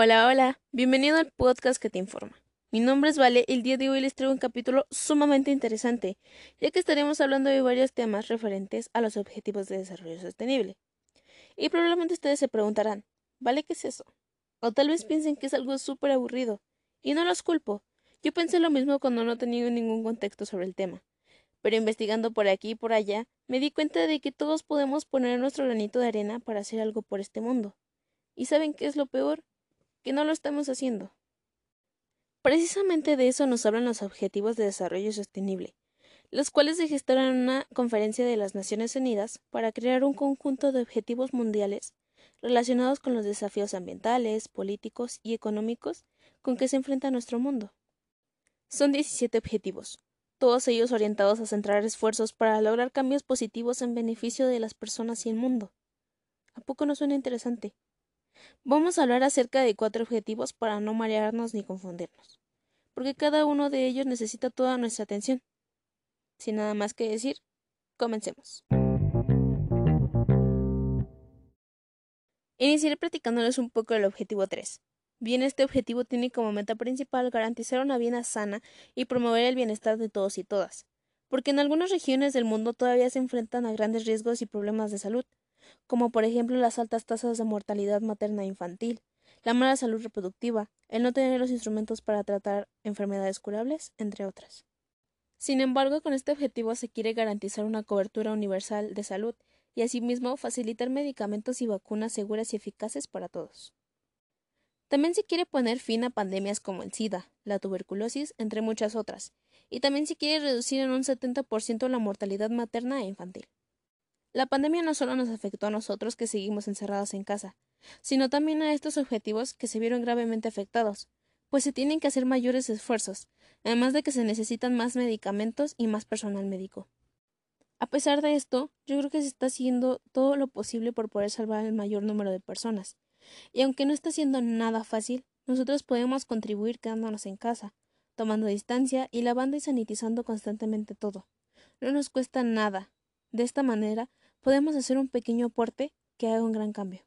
Hola, hola, bienvenido al podcast que te informa. Mi nombre es Vale y el día de hoy les traigo un capítulo sumamente interesante, ya que estaremos hablando de varios temas referentes a los objetivos de desarrollo sostenible. Y probablemente ustedes se preguntarán, ¿vale qué es eso? O tal vez piensen que es algo súper aburrido. Y no los culpo. Yo pensé lo mismo cuando no tenía ningún contexto sobre el tema. Pero investigando por aquí y por allá, me di cuenta de que todos podemos poner nuestro granito de arena para hacer algo por este mundo. ¿Y saben qué es lo peor? Que no lo estamos haciendo. Precisamente de eso nos hablan los Objetivos de Desarrollo Sostenible, los cuales se gestaron en una conferencia de las Naciones Unidas para crear un conjunto de objetivos mundiales relacionados con los desafíos ambientales, políticos y económicos con que se enfrenta nuestro mundo. Son 17 objetivos, todos ellos orientados a centrar esfuerzos para lograr cambios positivos en beneficio de las personas y el mundo. ¿A poco no suena interesante? Vamos a hablar acerca de cuatro objetivos para no marearnos ni confundirnos, porque cada uno de ellos necesita toda nuestra atención. Sin nada más que decir, comencemos. Iniciaré platicándoles un poco del objetivo 3. Bien, este objetivo tiene como meta principal garantizar una vida sana y promover el bienestar de todos y todas, porque en algunas regiones del mundo todavía se enfrentan a grandes riesgos y problemas de salud, como por ejemplo las altas tasas de mortalidad materna e infantil, la mala salud reproductiva, el no tener los instrumentos para tratar enfermedades curables, entre otras. Sin embargo, con este objetivo se quiere garantizar una cobertura universal de salud y asimismo facilitar medicamentos y vacunas seguras y eficaces para todos. También se quiere poner fin a pandemias como el SIDA, la tuberculosis, entre muchas otras, y también se quiere reducir en un 70% la mortalidad materna e infantil. La pandemia no solo nos afectó a nosotros que seguimos encerrados en casa, sino también a estos objetivos que se vieron gravemente afectados, pues se tienen que hacer mayores esfuerzos, además de que se necesitan más medicamentos y más personal médico. A pesar de esto, yo creo que se está haciendo todo lo posible por poder salvar al mayor número de personas. Y aunque no está siendo nada fácil, nosotros podemos contribuir quedándonos en casa, tomando distancia y lavando y sanitizando constantemente todo. No nos cuesta nada. De esta manera podemos hacer un pequeño aporte que haga un gran cambio.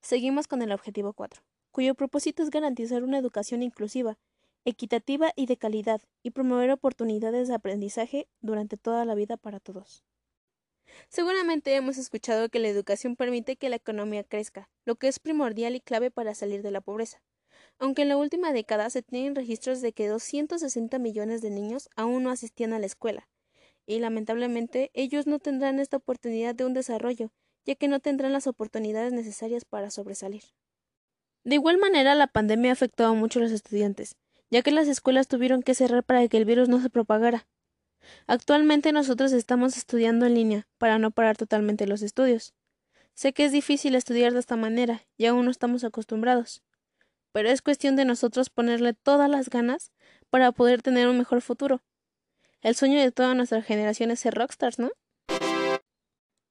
Seguimos con el objetivo 4, cuyo propósito es garantizar una educación inclusiva, equitativa y de calidad, y promover oportunidades de aprendizaje durante toda la vida para todos. Seguramente hemos escuchado que la educación permite que la economía crezca, lo que es primordial y clave para salir de la pobreza aunque en la última década se tienen registros de que 260 millones de niños aún no asistían a la escuela, y lamentablemente ellos no tendrán esta oportunidad de un desarrollo, ya que no tendrán las oportunidades necesarias para sobresalir. De igual manera, la pandemia ha afectado mucho a los estudiantes, ya que las escuelas tuvieron que cerrar para que el virus no se propagara. Actualmente nosotros estamos estudiando en línea, para no parar totalmente los estudios. Sé que es difícil estudiar de esta manera, y aún no estamos acostumbrados pero es cuestión de nosotros ponerle todas las ganas para poder tener un mejor futuro. El sueño de toda nuestra generación es ser rockstars, ¿no?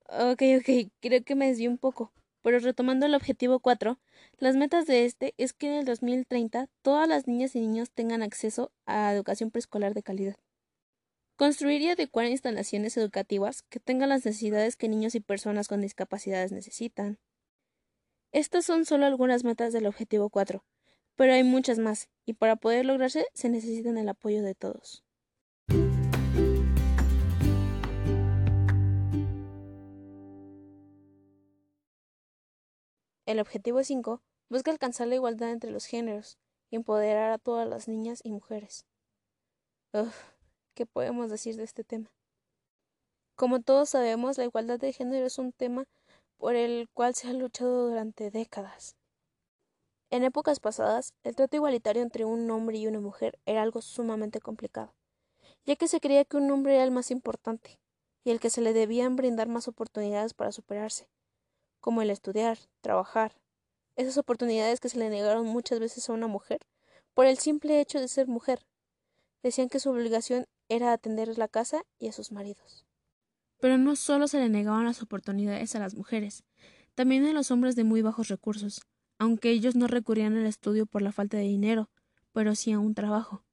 Ok, ok, creo que me desvié un poco, pero retomando el objetivo 4, las metas de este es que en el 2030 todas las niñas y niños tengan acceso a educación preescolar de calidad. Construir y adecuar instalaciones educativas que tengan las necesidades que niños y personas con discapacidades necesitan. Estas son solo algunas metas del objetivo 4, pero hay muchas más, y para poder lograrse se necesitan el apoyo de todos. El objetivo 5 busca alcanzar la igualdad entre los géneros y empoderar a todas las niñas y mujeres. Uf, ¿qué podemos decir de este tema? Como todos sabemos, la igualdad de género es un tema por el cual se ha luchado durante décadas. En épocas pasadas, el trato igualitario entre un hombre y una mujer era algo sumamente complicado, ya que se creía que un hombre era el más importante y el que se le debían brindar más oportunidades para superarse, como el estudiar, trabajar, esas oportunidades que se le negaron muchas veces a una mujer por el simple hecho de ser mujer. Decían que su obligación era atender la casa y a sus maridos. Pero no solo se le negaban las oportunidades a las mujeres, también a los hombres de muy bajos recursos, aunque ellos no recurrían al estudio por la falta de dinero, pero sí a un trabajo.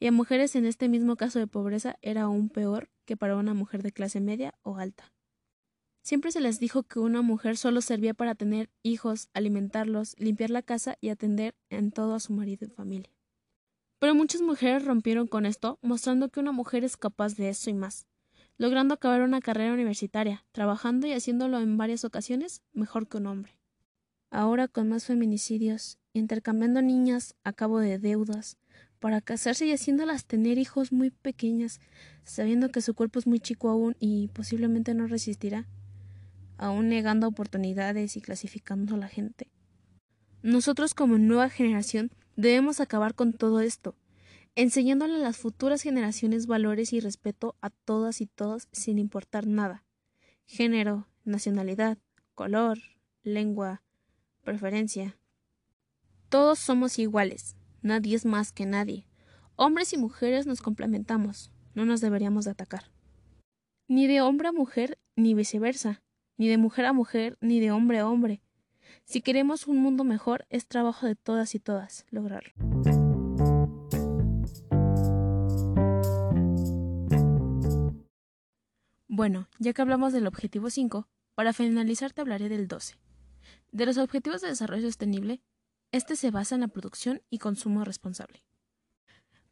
Y a mujeres en este mismo caso de pobreza era aún peor que para una mujer de clase media o alta. Siempre se les dijo que una mujer solo servía para tener hijos, alimentarlos, limpiar la casa y atender en todo a su marido y familia. Pero muchas mujeres rompieron con esto, mostrando que una mujer es capaz de eso y más, logrando acabar una carrera universitaria, trabajando y haciéndolo en varias ocasiones mejor que un hombre. Ahora con más feminicidios, intercambiando niñas a cabo de deudas, para casarse y haciéndolas tener hijos muy pequeñas, sabiendo que su cuerpo es muy chico aún y posiblemente no resistirá, aún negando oportunidades y clasificando a la gente. Nosotros como nueva generación debemos acabar con todo esto, enseñándole a las futuras generaciones valores y respeto a todas y todos sin importar nada. Género, nacionalidad, color, lengua, preferencia. Todos somos iguales, nadie es más que nadie. Hombres y mujeres nos complementamos, no nos deberíamos de atacar. Ni de hombre a mujer, ni viceversa ni de mujer a mujer, ni de hombre a hombre. Si queremos un mundo mejor, es trabajo de todas y todas lograrlo. Bueno, ya que hablamos del objetivo 5, para finalizar te hablaré del 12. De los objetivos de desarrollo sostenible, este se basa en la producción y consumo responsable.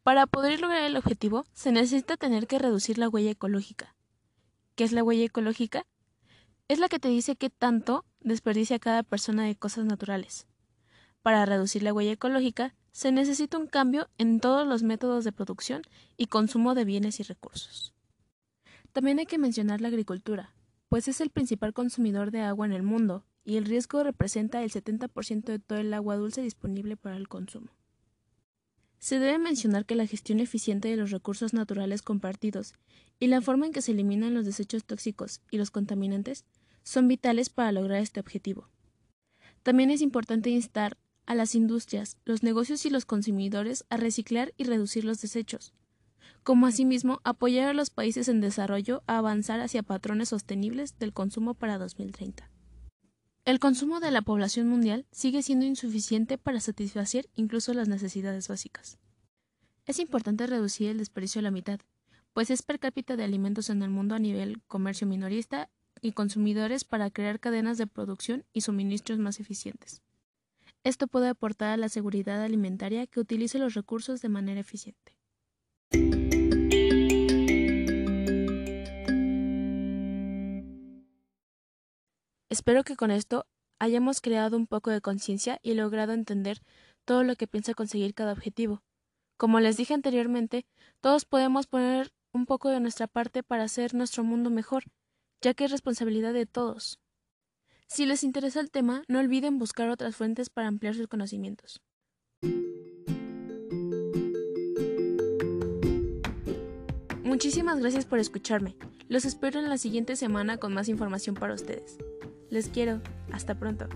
Para poder lograr el objetivo, se necesita tener que reducir la huella ecológica. ¿Qué es la huella ecológica? es la que te dice qué tanto desperdicia cada persona de cosas naturales. Para reducir la huella ecológica, se necesita un cambio en todos los métodos de producción y consumo de bienes y recursos. También hay que mencionar la agricultura, pues es el principal consumidor de agua en el mundo y el riesgo representa el 70% de todo el agua dulce disponible para el consumo. Se debe mencionar que la gestión eficiente de los recursos naturales compartidos y la forma en que se eliminan los desechos tóxicos y los contaminantes son vitales para lograr este objetivo. También es importante instar a las industrias, los negocios y los consumidores a reciclar y reducir los desechos, como asimismo apoyar a los países en desarrollo a avanzar hacia patrones sostenibles del consumo para 2030. El consumo de la población mundial sigue siendo insuficiente para satisfacer incluso las necesidades básicas. Es importante reducir el desperdicio a la mitad, pues es per cápita de alimentos en el mundo a nivel comercio minorista y consumidores para crear cadenas de producción y suministros más eficientes. Esto puede aportar a la seguridad alimentaria que utilice los recursos de manera eficiente. Espero que con esto hayamos creado un poco de conciencia y logrado entender todo lo que piensa conseguir cada objetivo. Como les dije anteriormente, todos podemos poner un poco de nuestra parte para hacer nuestro mundo mejor, ya que es responsabilidad de todos. Si les interesa el tema, no olviden buscar otras fuentes para ampliar sus conocimientos. Muchísimas gracias por escucharme. Los espero en la siguiente semana con más información para ustedes. Les quiero. Hasta pronto.